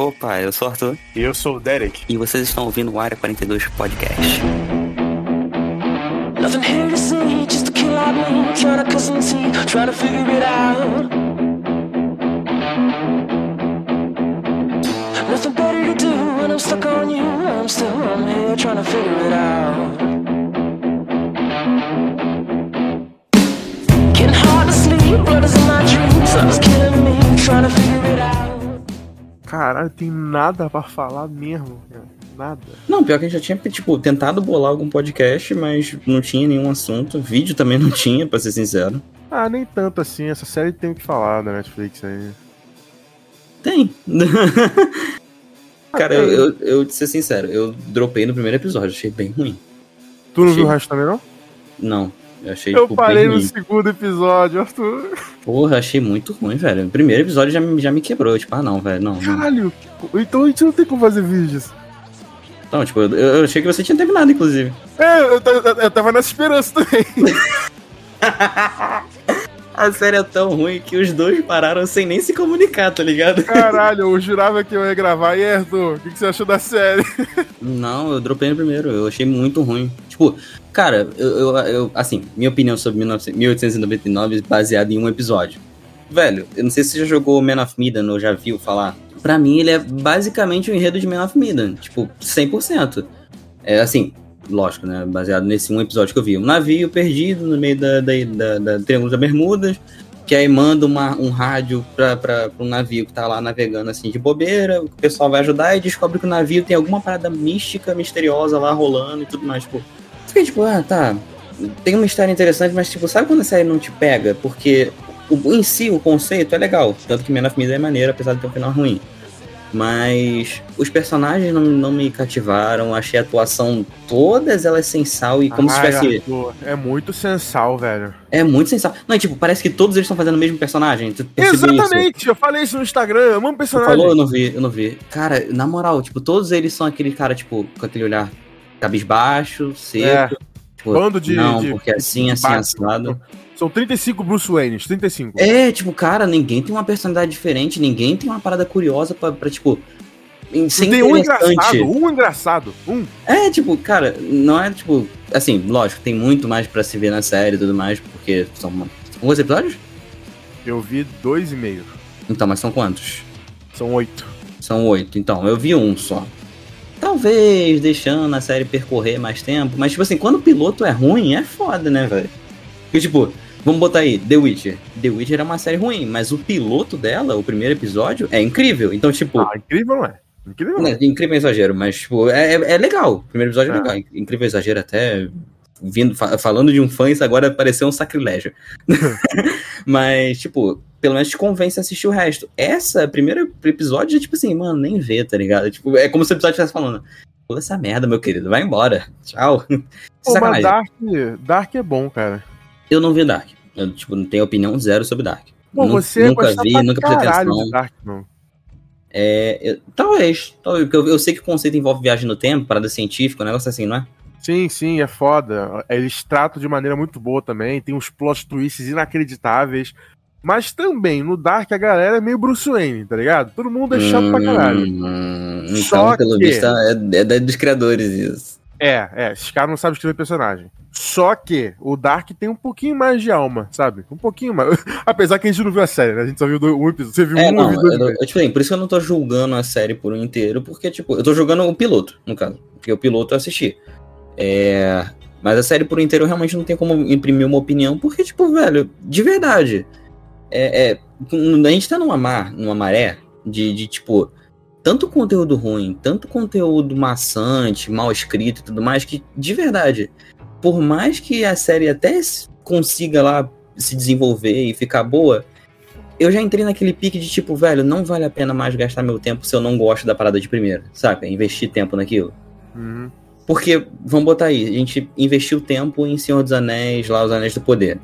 Opa, eu sou o Arthur. E eu sou o Derek. E vocês estão ouvindo o Área 42 Podcast. Nothing here to see, just a kill out me. Trying to cut some teeth, trying to figure it out. Nothing better to do when I'm stuck on you. I'm still on here trying to figure it out. Getting hard to sleep, blood is in my dreams. Sun is killing me, trying to figure it out. Caralho, tem nada pra falar mesmo, cara. Nada. Não, pior que a gente já tinha, tipo, tentado bolar algum podcast, mas não tinha nenhum assunto. Vídeo também não tinha, pra ser sincero. Ah, nem tanto assim. Essa série tem o que falar da Netflix aí. Tem. Cara, eu, tem. eu, eu, de ser sincero, eu dropei no primeiro episódio, achei bem ruim. Tu não Achei- viu o resto também, não? Não, eu achei, Eu tipo, parei no segundo episódio, Arthur. Porra, achei muito ruim, velho. O primeiro episódio já, me- já me quebrou. Tipo, ah, não, velho, não. não. Caralho, então a gente não tem como fazer vídeos. Não, tipo, eu, eu achei que você tinha terminado, inclusive. É, eu, eu- eu tava nessa esperança também. A série é tão ruim que os dois pararam sem nem se comunicar, tá ligado? Caralho, eu jurava que eu ia gravar. E Arthur, o que, que você achou da série? Não, eu dropei no primeiro, eu achei muito ruim. Tipo, cara, eu, eu, eu- assim, minha opinião sobre 1900 1899 baseada em um episódio. Velho, eu não sei se você já jogou Man of Medan ou já viu falar. Pra mim, ele é basicamente o enredo de Man of Medan, tipo, 100%. É assim, lógico, né, baseado nesse um episódio que eu vi. Um navio perdido no meio da, da, da, da Triângulo das Bermudas, que aí manda uma, um rádio pra um navio que tá lá navegando assim de bobeira, o pessoal vai ajudar e descobre que o navio tem alguma parada mística, misteriosa lá rolando e tudo mais, tipo. Fiquei tipo, ah, tá. Tem uma história interessante, mas tipo, sabe quando a série não te pega? Porque o, em si o conceito é legal, tanto que Man of Medan é maneiro, apesar de ter um final ruim. Mas os personagens não, não me cativaram, achei a atuação todas elas sem sal e como se tivesse. É muito sensal, velho. É muito sem sal. Não, e, tipo, parece que todos eles estão fazendo o mesmo personagem. Percebeu isso? Exatamente, eu falei isso no Instagram, eu amo personagem. falou, eu não vi, eu não vi. Cara, na moral, tipo, todos eles são aquele cara, tipo, com aquele olhar cabisbaixo, seco. Tipo, Bando de- Não, de- porque assim, de assim, Batman. assado. São 35 Bruce Waynes, 35. É, tipo, cara, ninguém tem uma personalidade diferente, ninguém tem uma parada curiosa pra, pra tipo. Ser tem um engraçado, um engraçado, um. É, tipo, cara, não é tipo. Assim, lógico, tem muito mais pra se ver na série e tudo mais, porque são. Quantos episódios? Eu vi dois e meio. Então, mas são quantos? São oito. São oito, então. Eu vi um só. Talvez deixando a série percorrer mais tempo, mas, tipo assim, quando o piloto é ruim, é foda, né, velho? Porque, tipo, vamos botar aí, The Witcher. The Witcher é uma série ruim, mas o piloto dela, o primeiro episódio, é incrível. Então, tipo, Ah, incrível não é? Incrível não é. incrível é exagero, mas, tipo, é, é, é legal. O primeiro episódio é, É. legal. Incrível é exagero até. Vindo, fa- falando de um fã, isso agora pareceu um sacrilégio. mas, tipo, pelo menos te convence a assistir o resto. Essa, primeiro episódio, é tipo assim, mano, nem vê, tá ligado? Tipo, é como se o episódio estivesse falando. Pula essa merda, meu querido, vai embora. Tchau. Pô, mas. Dark, Dark é bom, cara. Eu não vi Dark. Eu, tipo, não tenho opinião zero sobre Dark. Nu- você nunca gostar vi, nunca prestei atenção. Dark, não. É, eu- talvez, talvez, porque eu, eu sei que o conceito envolve viagem no tempo, parada científica, um negócio assim, não é? Sim, sim, é foda. Eles tratam de maneira muito boa também. Tem uns plot twists inacreditáveis. Mas também, no Dark, a galera é meio Bruce Wayne, tá ligado? Todo mundo é chato pra caralho. Hum, então, Só pelo que- visto, é, é dos criadores isso. É, é, esses caras não sabem escrever personagem. Só que o Dark tem um pouquinho mais de alma, sabe? Um pouquinho mais. Apesar que a gente não viu a série, né? A gente só viu um episódio. Você viu É, um não, eu, eu, tipo assim, por isso que eu não tô julgando a série por um inteiro, porque, tipo, eu tô jogando o piloto, no caso. Porque o piloto eu assisti. É. Mas a série por inteiro eu realmente não tenho como imprimir uma opinião, porque, tipo, velho, de verdade. É, é, a gente tá numa mar, numa maré de, de, tipo, tanto conteúdo ruim, tanto conteúdo maçante, mal escrito e tudo mais, que, de verdade, por mais que a série até consiga lá se desenvolver e ficar boa, eu já entrei naquele pique de tipo, velho, não vale a pena mais gastar meu tempo se eu não gosto da parada de primeira, saca? Investir tempo naquilo. Uhum. Porque, vamos botar aí, a gente investiu tempo em Senhor dos Anéis, lá, os Anéis do Poder.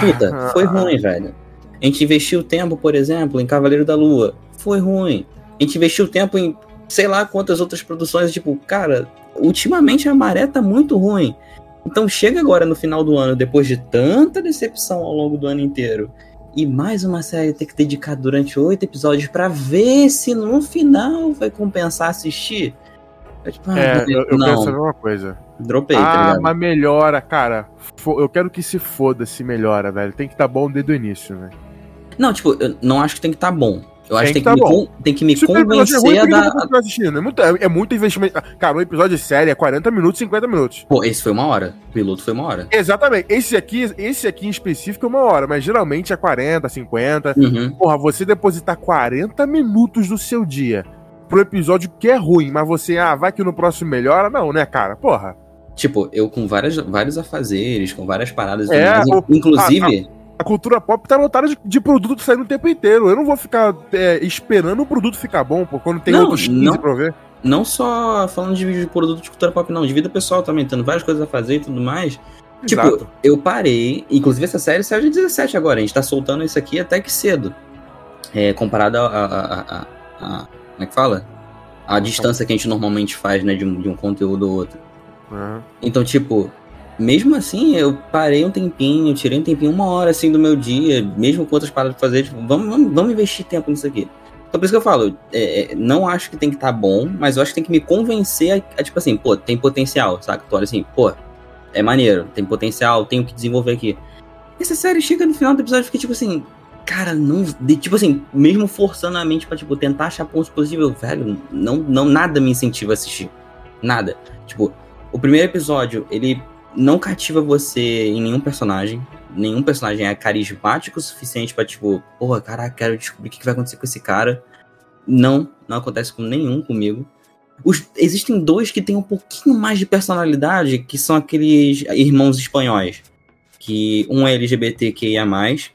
Puta, Ah, foi ruim, velho. A gente investiu tempo, por exemplo, em Cavaleiro da Lua. Foi ruim. A gente investiu tempo em sei lá quantas outras produções. Tipo, cara, ultimamente a maré tá muito ruim. Então chega agora no final do ano, depois de tanta decepção ao longo do ano inteiro, e mais uma série ter que dedicar durante oito episódios pra ver se no final vai compensar assistir. É, tipo, ah, É, eu, eu penso a mesma coisa. dropei, tá ah, ligado? mas melhora, cara. Eu quero que se foda se melhora, velho. Tem que estar bom desde o início, né? Não, tipo, eu não acho que tem que estar bom. Eu acho que tem que, que me, tá tem que me Se é ruim, convencer a por que dar. É muito, é, é muito investimento. Cara, um episódio de série é 40 minutos, 50 minutos. Pô, esse foi uma hora. O piloto foi uma hora. Exatamente. Esse aqui, esse aqui em específico é uma hora, mas geralmente é 40, 50. Uhum. Porra, você depositar 40 minutos do seu dia pro episódio que é ruim, mas você, ah, vai que no próximo melhora, não, né, cara? Porra. Tipo, eu com várias, vários afazeres, com várias paradas. É, o- inclusive, A cultura pop tá lotada de, de produto saindo o tempo inteiro. Eu não vou ficar é, esperando o produto ficar bom, pô, quando tem Não, outros 15 não. pra ver. não só falando de, de produto de cultura pop, não, de vida pessoal também, tendo várias coisas a fazer e tudo mais. Tipo, Exato. eu parei, inclusive essa série saiu de 17 agora, a gente tá soltando isso aqui até que cedo. É, comparado a, a- a- a- a- Como é que fala? A distância que a gente normalmente faz, né, de um, de um conteúdo ou outro. Aham. Então, tipo, mesmo assim, eu parei um tempinho, tirei um tempinho, uma hora assim do meu dia, mesmo com outras paradas pra fazer, tipo, vamos, vamos, vamos investir tempo nisso aqui. Então por isso que eu falo, é, é, não acho que tem que estar bom, mas eu acho que tem que me convencer a, a, tipo assim, pô, tem potencial, saca? Tu olha assim, pô, é maneiro, tem potencial, tenho que desenvolver aqui. Essa série chega no final do episódio e fica tipo assim, cara, não. De, tipo assim, mesmo forçando a mente pra, tipo, tentar achar pontos positivos, velho, não, não, nada me incentiva a assistir. Nada. Tipo, o primeiro episódio, ele não cativa você em nenhum personagem. Nenhum personagem é carismático o suficiente pra, tipo, porra, caraca, quero descobrir o que vai acontecer com esse cara. Não, não acontece com nenhum comigo. Os- existem dois que têm um pouquinho mais de personalidade, que são aqueles irmãos espanhóis. Que um é LGBTQIA,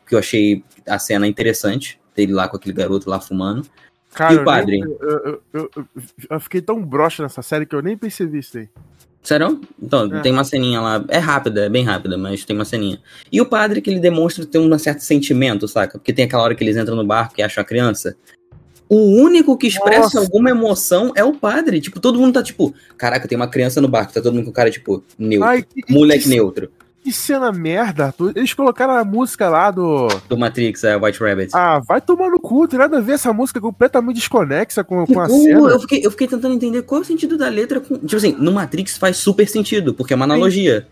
que eu achei a cena interessante, dele lá com aquele garoto lá fumando. Cara, E o padre? eu- eu- eu- eu fiquei tão broxa nessa série que eu nem percebi isso aí. Sério? Então, É. tem uma ceninha lá. É rápida, é bem rápida, mas tem uma ceninha. E o padre que ele demonstra ter um certo sentimento, saca? Porque tem aquela hora que eles entram no barco e acham a criança. O único que expressa Nossa. alguma emoção é o padre. Tipo, todo mundo tá tipo, caraca, tem uma criança no barco. Tá todo mundo com o cara, tipo, neutro. Ai, que, Moleque que, neutro. Que cena merda, Arthur. Eles colocaram a música lá do. Do Matrix, é White Rabbit. Ah, vai tomar no cu, tem nada a ver essa música completamente desconexa com, com a cena. eu, fiquei, eu fiquei tentando entender qual é o sentido da letra. Com... Tipo assim, no Matrix faz super sentido, porque é uma analogia.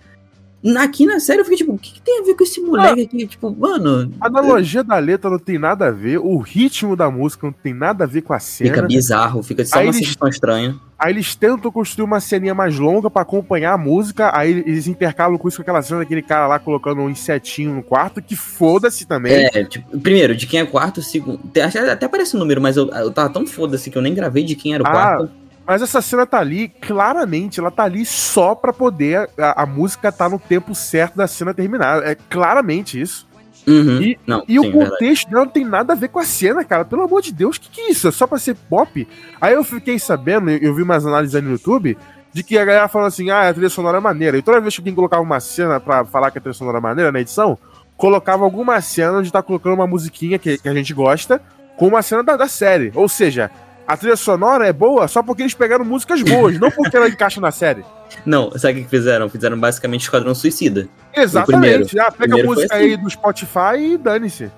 Aqui na série eu fiquei tipo, o que, que tem a ver com esse moleque aqui? Tipo, mano. A analogia da letra não tem nada a ver, o ritmo da música não tem nada a ver com a cena. Fica bizarro, fica só Aí uma eles- sensação estranha. Aí eles tentam construir uma ceninha mais longa pra acompanhar a música, aí eles intercalam com isso com aquela cena daquele cara lá colocando um insetinho no quarto, que foda-se também. É, tipo, primeiro, de quem é quarto, segundo. Até, até aparece o número, mas eu, eu tava tão foda-se que eu nem gravei de quem era o Ah, quarto. Mas essa cena tá ali, claramente, ela tá ali só pra poder a, a música tá no tempo certo da cena terminar. É claramente isso. Uhum. E- não, E sim, o verdade. contexto dela não tem nada a ver com a cena, cara. Pelo amor de Deus, o que, que é isso? É só pra ser pop? Aí eu fiquei sabendo, eu, eu vi umas análises aí no YouTube, de que a galera falando assim, ah, a trilha sonora é maneira. E toda vez que alguém colocava uma cena pra falar que a trilha sonora é maneira na edição, colocava alguma cena onde tá colocando uma musiquinha que, que a gente gosta, com uma cena da, da série. Ou seja, a trilha sonora é boa só porque eles pegaram músicas boas, não porque ela encaixa na série. Não, sabe o que fizeram? Fizeram basicamente Esquadrão Suicida. Exatamente. Ah, pega a música assim. aí do Spotify e dane-se.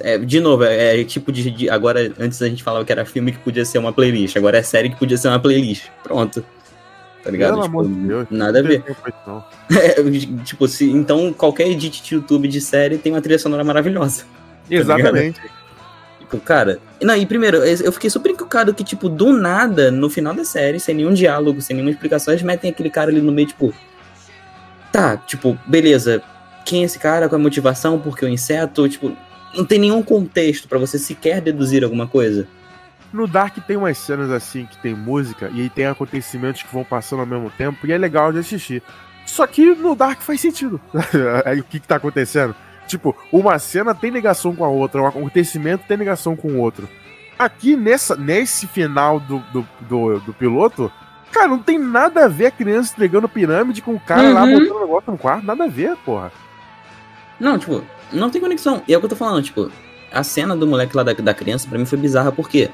É, de novo, é, é tipo de, de- Agora, antes a gente falava que era filme que podia ser uma playlist. Agora é série que podia ser uma playlist. Pronto. Tá ligado? Pelo Tipo, amor de Deus. Nada a ver. Tempo. É, tipo, se, então qualquer edit de YouTube de série tem uma trilha sonora maravilhosa. Exatamente. Tipo, cara. Não, e primeiro, eu fiquei super encucado que, tipo, do nada, no final da série, sem nenhum diálogo, sem nenhuma explicação, eles metem aquele cara ali no meio, tipo. Tá, tipo, beleza. Quem é esse cara? Qual é a motivação? Por que o inseto? Tipo, não tem nenhum contexto pra você sequer deduzir alguma coisa. No Dark tem umas cenas assim que tem música e aí tem acontecimentos que vão passando ao mesmo tempo e é legal de assistir. Só que no Dark faz sentido. o que, que tá acontecendo? Tipo, uma cena tem ligação com a outra, um acontecimento tem ligação com o outro. Aqui nessa, nesse final do, do, do, do piloto, cara, não tem nada a ver a criança entregando pirâmide com o cara lá Uhum. botando o negócio no quarto, nada a ver, porra. Não, tipo, não tem conexão. E é o que eu tô falando, tipo, a cena do moleque lá da, da criança, pra mim, foi bizarra, porque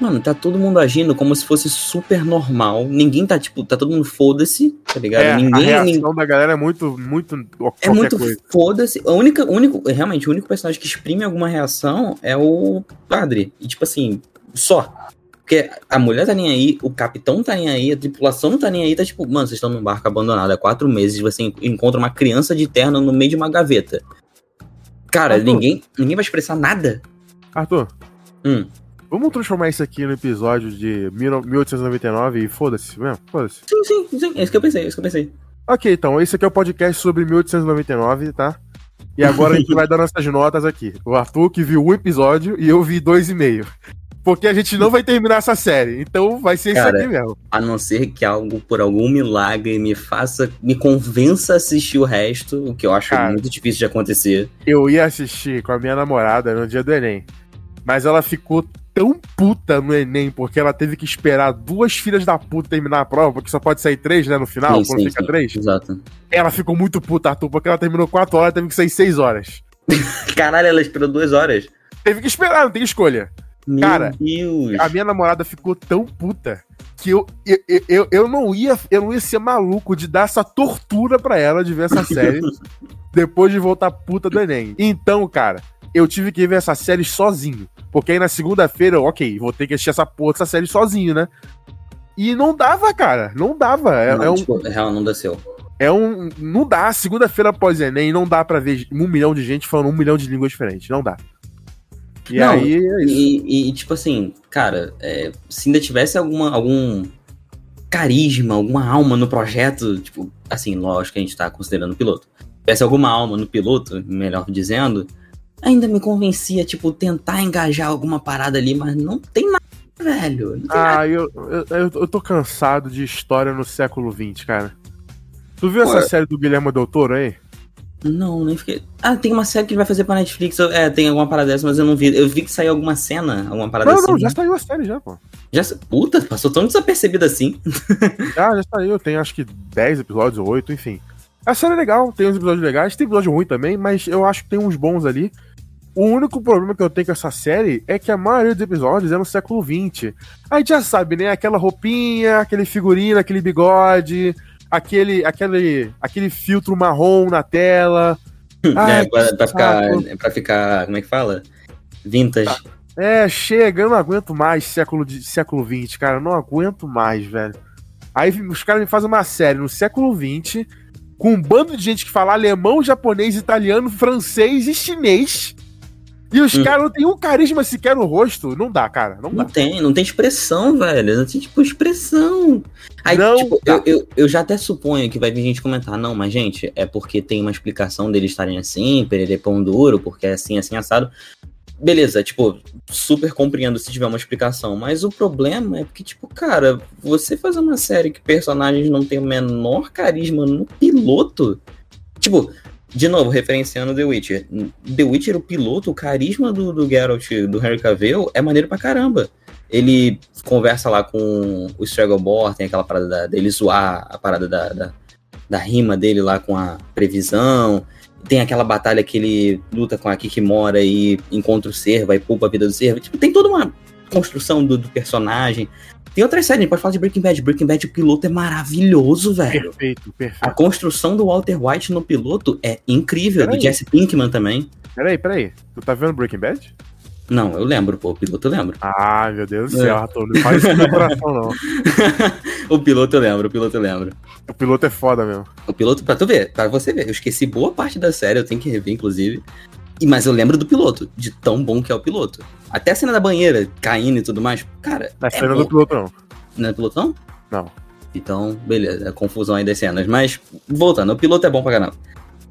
Mano, tá todo mundo agindo como se fosse super normal. Ninguém tá, tipo, tá todo mundo foda-se, tá ligado? É, a ninguém, reação ninguém- da galera é muito, muito. É muito foda-se. A única, único, realmente, o único personagem que exprime alguma reação é o padre. E, tipo assim, só. Porque a mulher tá nem aí, o capitão tá nem aí, a tripulação não tá nem aí, tá tipo, mano, vocês estão num barco abandonado há quatro meses, você en- encontra uma criança de terno no meio de uma gaveta. Cara, Arthur. ninguém, ninguém vai expressar nada. Arthur, Hum. Vamos transformar isso aqui no episódio de 1899 e foda-se mesmo? Foda-se. Sim, sim, sim. É isso que eu pensei, é isso que eu pensei. Ok, então, esse aqui é o podcast sobre 1899, tá? E agora a gente vai dar nossas notas aqui. O Arthur que viu um episódio e eu vi dois e meio. Porque a gente não vai terminar essa série. Então vai ser Cara, isso aqui mesmo. A não ser que algo, por algum milagre, me faça, me convença a assistir o resto, o que eu acho Cara. muito difícil de acontecer. Eu ia assistir com a minha namorada no dia do Enem. Mas ela ficou tão puta no Enem, porque ela teve que esperar duas filhas da puta terminar a prova, porque só pode sair três, né, no final, Sim, quando sim, fica sim. três. Exato. Ela ficou muito puta, Arthur, porque ela terminou quatro horas, teve que sair seis horas. Caralho, ela esperou duas horas. Teve que esperar, não tem escolha. Meu Cara, Deus. A minha namorada ficou tão puta que eu, eu, eu- eu, eu não ia eu não ia ser maluco de dar essa tortura pra ela de ver essa série depois de voltar puta do Enem. Então, cara, eu tive que ver essa série sozinho. Porque aí na segunda-feira, ok, vou ter que assistir essa porra dessa série sozinho, né? E não dava, cara. Não dava. É, não, é um, tipo, real, não desceu. é um. Não dá. Segunda-feira após Enem, não dá pra ver um milhão de gente falando um milhão de línguas diferentes. Não dá. E Não, aí é isso. E, e, tipo assim, cara, é, se ainda tivesse alguma, algum carisma, alguma alma no projeto, tipo, assim, lógico que a gente tá considerando o piloto. Tivesse alguma alma no piloto, melhor dizendo, ainda me convencia, tipo, tentar engajar alguma parada ali, mas não tem nada, velho. Tem nada. Ah, eu, eu, eu, eu tô cansado de história no século XX, cara. Tu viu essa Ué. série do Guilherme Del Toro aí? Não, nem fiquei. Ah, tem uma série que ele vai fazer pra Netflix. É, tem alguma parada dessa, mas eu não vi. Eu vi que saiu alguma cena, alguma parada Não, assim. não, já saiu a série já, pô. Já... Puta, passou tão desapercebido assim. Já, já saiu, tem acho que 10 episódios ou 8, enfim. A série é legal, tem uns episódios legais, tem episódio ruim também, mas eu acho que tem uns bons ali. O único problema que eu tenho com essa série é que a maioria dos episódios é no século XX. A gente já sabe, né? Aquela roupinha, aquele figurino, aquele bigode, aquele, aquele, aquele filtro marrom na tela. Ai, é, pra, pra ficar, pra ficar. Como é que fala? Vintage. É, chega, eu não aguento mais século, de, século XX, cara. Eu não aguento mais, velho. Aí os caras me fazem uma série no século XX, com um bando de gente que fala alemão, japonês, italiano, francês e chinês. E os Hum. caras não tem um carisma sequer no rosto. Não dá, cara. Não Não dá. tem, não tem expressão, velho. Não tem, tipo, expressão. Aí, Não tipo, eu, eu, eu já até suponho que vai vir gente comentar, não, mas, gente, é porque tem uma explicação deles estarem assim, perere pão duro, porque é assim, assim, assado. Beleza, tipo, super compreendo se tiver uma explicação, mas o problema é porque, tipo, cara, você fazer uma série que personagens não tem o menor carisma no piloto, tipo, de novo, referenciando The Witcher. The Witcher, o piloto, o carisma do, do Geralt, do Henry Cavill, é maneiro pra caramba. Ele conversa lá com o Stragglebor, tem aquela parada da- dele zoar a parada da, da, da rima dele lá com a previsão. Tem aquela batalha que ele luta com a Kikimora e encontra o Servo, aí poupa a vida do Servo. Tipo, tem toda uma construção do, do personagem. Tem outras séries, a gente pode falar de Breaking Bad. Breaking Bad, o piloto é maravilhoso, velho. Perfeito, A perfeito. construção do Walter White no piloto é incrível, Peraí. do Jesse Pinkman também. Peraí, peraí. Tu tá vendo Breaking Bad? Não, eu lembro, pô, o piloto eu lembro. Ah, meu Deus do É. céu, Arthur. Não faz isso no coração, não. o piloto eu lembro, o piloto eu lembro. O piloto é foda mesmo. O piloto, pra tu ver, pra você ver, eu esqueci boa parte da série, eu tenho que rever, inclusive. E, mas eu lembro do piloto, de tão bom que é o piloto. Até a cena da banheira, caindo e tudo mais, cara. Na é cena bom. do piloto, não. Não é piloto, não? Não. Então, beleza, é confusão aí das cenas. Mas, voltando, o piloto é bom pra caramba.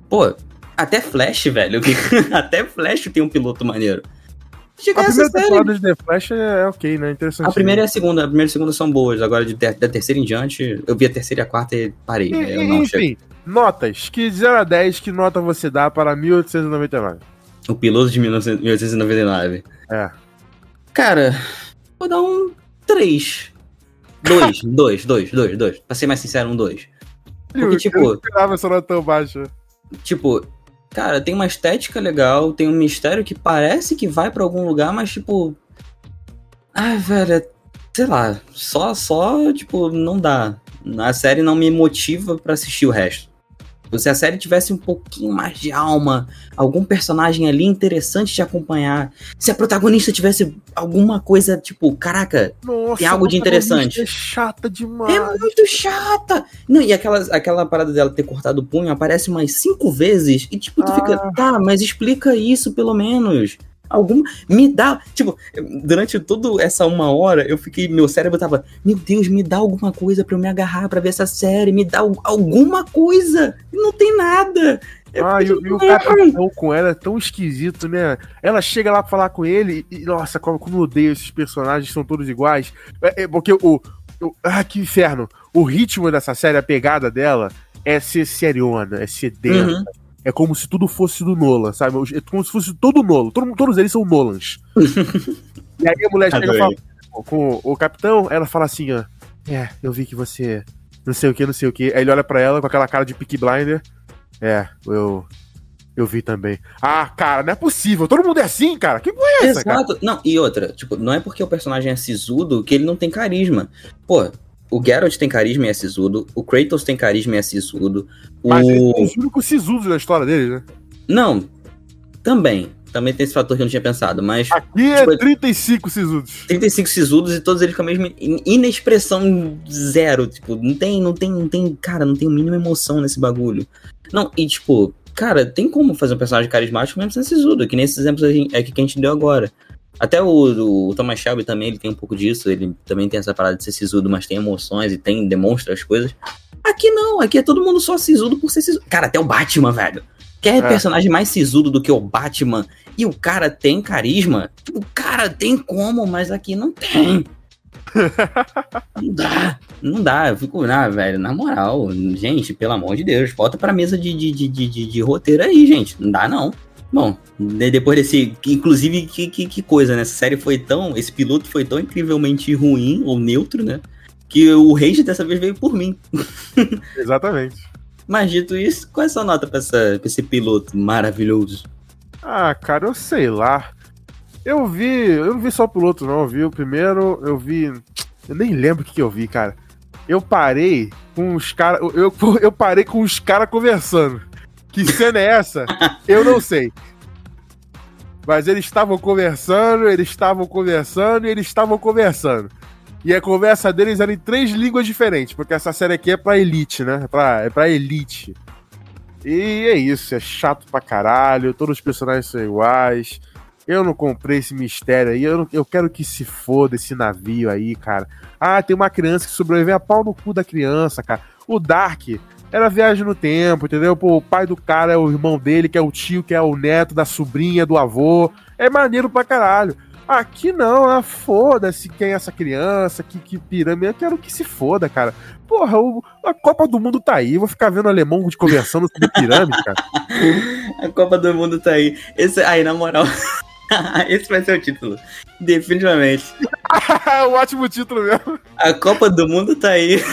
Pô, até Flash, velho. até Flash tem um piloto maneiro. Chega A essa primeira temporada de The Flash é, é ok, né? Interessante. A primeira e a segunda, a primeira e a segunda são boas. Agora, de ter- da terceira em diante, eu vi a terceira e a quarta e parei. E- eu e- não chego. enfim, notas. Que de 0 a 10, que nota você dá para 1899? O piloto de 1900 1899. É. Cara, vou dar um 3. 2, 2, 2, 2, 2. Pra ser mais sincero, um 2. Porque, tipo- Eu não esperava essa nota tão baixa. Tipo, cara, tem uma estética legal, tem um mistério que parece que vai pra algum lugar, mas, tipo. Ai, velho, é- sei lá, só, só, tipo, não dá. A série não me motiva pra assistir o resto. Se a série tivesse um pouquinho mais de alma, algum personagem ali interessante de acompanhar, se a protagonista tivesse alguma coisa, tipo, caraca, Nossa, Tem algo de protagonista interessante. É chata demais. é muito chata! Não, e aquela, aquela parada dela ter cortado o punho aparece umas cinco vezes e, tipo, tu Ah. fica, tá, mas explica isso pelo menos. Algum. Me dá. Tipo, durante toda essa uma hora, eu fiquei. Meu cérebro tava. Meu Deus, me dá alguma coisa pra eu me agarrar pra ver essa série. Me dá al- alguma coisa. Não tem nada. Eu Ah, e, o- e capitão com ela é tão esquisito, né? Ela chega lá pra falar com ele e, nossa, como, como eu odeio esses personagens, são todos iguais. É, é porque o, o- Ah, que inferno. O ritmo dessa série, a pegada dela, é ser seriona, é ser densa. Uhum. É como se tudo fosse do Nolan, sabe? É como se fosse todo Nolan. Todo, todos eles são Nolans. e aí a mulher chega e fala com o capitão, ela fala assim, ó. É, eu vi que você. Não sei o que, não sei o que. Aí ele olha pra ela com aquela cara de Peaky Blinder. É, eu. Eu vi também. Ah, cara, não é possível. Todo mundo é assim, cara. Que porra é essa, cara? Exato. Não, e outra, tipo, não é porque o personagem é sisudo que ele não tem carisma. Pô, o Geralt tem carisma e é sisudo, o Kratos tem carisma e é sisudo, Mas eles o... são os únicos sisudos da história deles, né? Não, também. Também tem esse fator que eu não tinha pensado, mas Aqui é Tipo, 35 sisudos. 35 sisudos e todos eles com a mesma in- inexpressão zero. Tipo, não tem, não tem, não tem, cara, não tem a mínima emoção nesse bagulho. Não, e tipo, cara, tem como fazer um personagem carismático mesmo sem sisudo, que nem esses exemplos é que a gente deu agora. Até o, o Thomas Shelby também, ele tem um pouco disso, ele também tem essa parada de ser sisudo, mas tem emoções e tem, demonstra as coisas. Aqui não, aqui é todo mundo só sisudo por ser sisudo. Cara, até o Batman, velho. Quer É. personagem mais sisudo do que o Batman e o cara tem carisma? O cara tem como, mas aqui não tem. não dá, não dá. Eu fico, ah, velho, na moral, gente, pelo amor de Deus, volta pra mesa de, de, de, de, de- de roteiro aí, gente. Não dá, não. Bom, de- depois desse. Inclusive, que, que, que coisa, né? Essa série foi tão. Esse piloto foi tão incrivelmente ruim ou neutro, né? Que o Rage dessa vez veio por mim. Exatamente. Mas dito isso, qual é a sua nota pra, essa, pra esse piloto maravilhoso? Ah, cara, eu sei lá. Eu vi. Eu não vi só o piloto, não. Eu vi o primeiro, eu vi. Eu nem lembro o que, que eu vi, cara. Eu parei com os caras. Eu, eu, eu parei com os caras conversando. Que cena é essa? Eu não sei. Mas eles estavam conversando, eles estavam conversando e eles estavam conversando. E a conversa deles era em três línguas diferentes, porque essa série aqui é pra elite, né? É pra, é pra elite. E é isso, é chato pra caralho, todos os personagens são iguais. Eu não comprei esse mistério aí, eu, não- eu quero que se foda esse navio aí, cara. Ah, tem uma criança que sobreviveu a pau no cu da criança, cara. O Dark era viagem no tempo, entendeu? Pô, o pai do cara é o irmão dele, que é o tio, que é o neto da sobrinha, do avô. É maneiro pra caralho. Aqui não, ah, foda-se quem é essa criança, que, que pirâmide. Eu quero que se foda, cara. Porra, o- a Copa do Mundo tá aí, vou ficar vendo alemão de conversando sobre pirâmide, cara. A Copa do Mundo tá aí. Esse, aí, na moral. Esse vai ser o título. Definitivamente. Um ótimo título mesmo. A Copa do Mundo tá aí.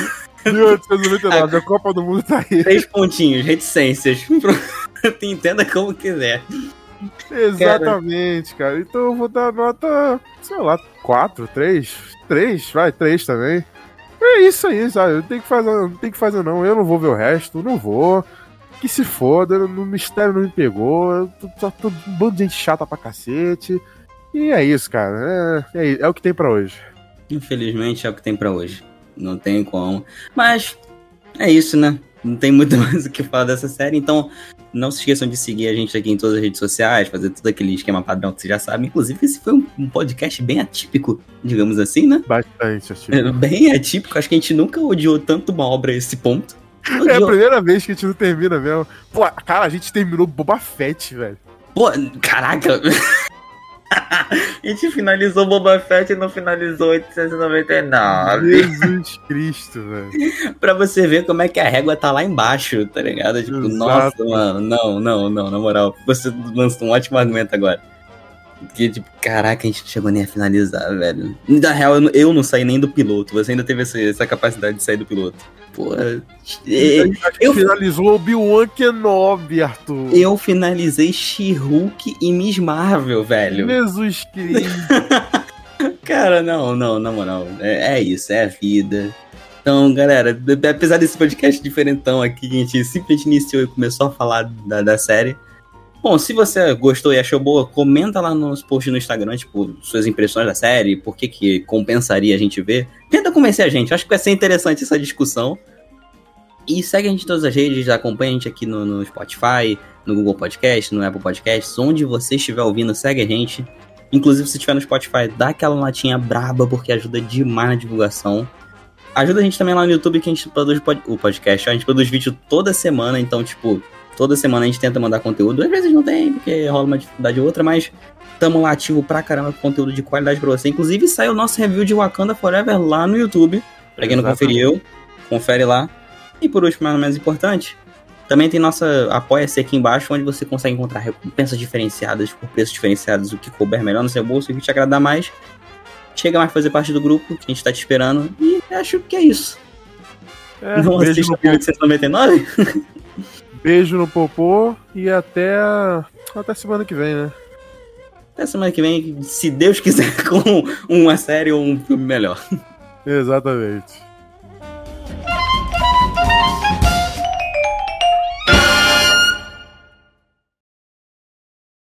1899, a Copa do Mundo tá aí. Três pontinhos, reticências. Entenda como quiser. Exatamente, cara. Então eu vou dar nota, sei lá, 4, 3, 3, vai, 3 também. É isso aí, sabe? Não tem que fazer, não tem que fazer não. Eu não vou ver o resto, não vou. Que se foda, no mistério não me pegou. Tô, tô um bando de gente chata pra cacete. E é isso, cara. É, é, é o que tem pra hoje. Infelizmente é o que tem pra hoje. Não tem como. Mas é isso, né? Não tem muito mais o que falar dessa série. Então, não se esqueçam de seguir a gente aqui em todas as redes sociais, fazer todo aquele esquema padrão que vocês já sabem. Inclusive, esse foi um, podcast bem atípico, digamos assim, né? Bastante, assim. É Bem atípico. Acho que a gente nunca odiou tanto uma obra a esse ponto. É a Odiou- primeira vez que a gente não termina mesmo. Pô, cara, a gente terminou Boba Fett, velho. Pô, caraca! a gente finalizou Boba Fett e não finalizou 899. Jesus Cristo, velho. pra você ver como é que a régua tá lá embaixo, tá ligado? Tipo, Exato. nossa, mano, não, não, não, na moral. Você lança um ótimo argumento agora. Porque, tipo, caraca, a gente não chegou nem a finalizar, velho. Na real, eu não, eu não saí nem do piloto. Você ainda teve essa, essa capacidade de sair do piloto. Pô, é, A gente eu- finalizou Obi-Wan Kenobi, Arthur. eu finalizei She-Hulk e Miss Marvel, velho. Jesus Cristo. Cara, não, não, na moral. É, é isso, é a vida. Então, galera, apesar desse podcast diferentão aqui, a gente simplesmente iniciou e começou a falar da, da série. Bom, se você gostou e achou boa, comenta lá nos posts no Instagram, tipo, suas impressões da série, por que que compensaria a gente ver. Tenta convencer a gente, acho que vai ser interessante essa discussão. E segue a gente em todas as redes, acompanha a gente aqui no, no Spotify, no Google Podcast, no Apple Podcasts, onde você estiver ouvindo, segue a gente. Inclusive, se estiver no Spotify, dá aquela latinha braba, porque ajuda demais na divulgação. Ajuda a gente também lá no YouTube, que a gente produz pod- o podcast. A gente produz vídeo toda semana, então, tipo, toda semana a gente tenta mandar conteúdo. Às vezes não tem, porque rola uma dificuldade ou outra, mas tamo lá ativo pra caramba com conteúdo de qualidade pra você. Inclusive, saiu o nosso review de Wakanda Forever lá no YouTube. Pra quem não conferiu, confere lá. E por último, mas não menos importante, também tem nossa Apoia-se aqui embaixo, onde você consegue encontrar recompensas diferenciadas por preços diferenciados, o que couber melhor no seu bolso e o que te agradar mais. Chega mais fazer parte do grupo, que a gente tá te esperando. E acho que é isso. É, não assista no, 1899? beijo no popô e até, até semana que vem, né? Até semana que vem, se Deus quiser, com uma série ou um filme melhor. Exatamente.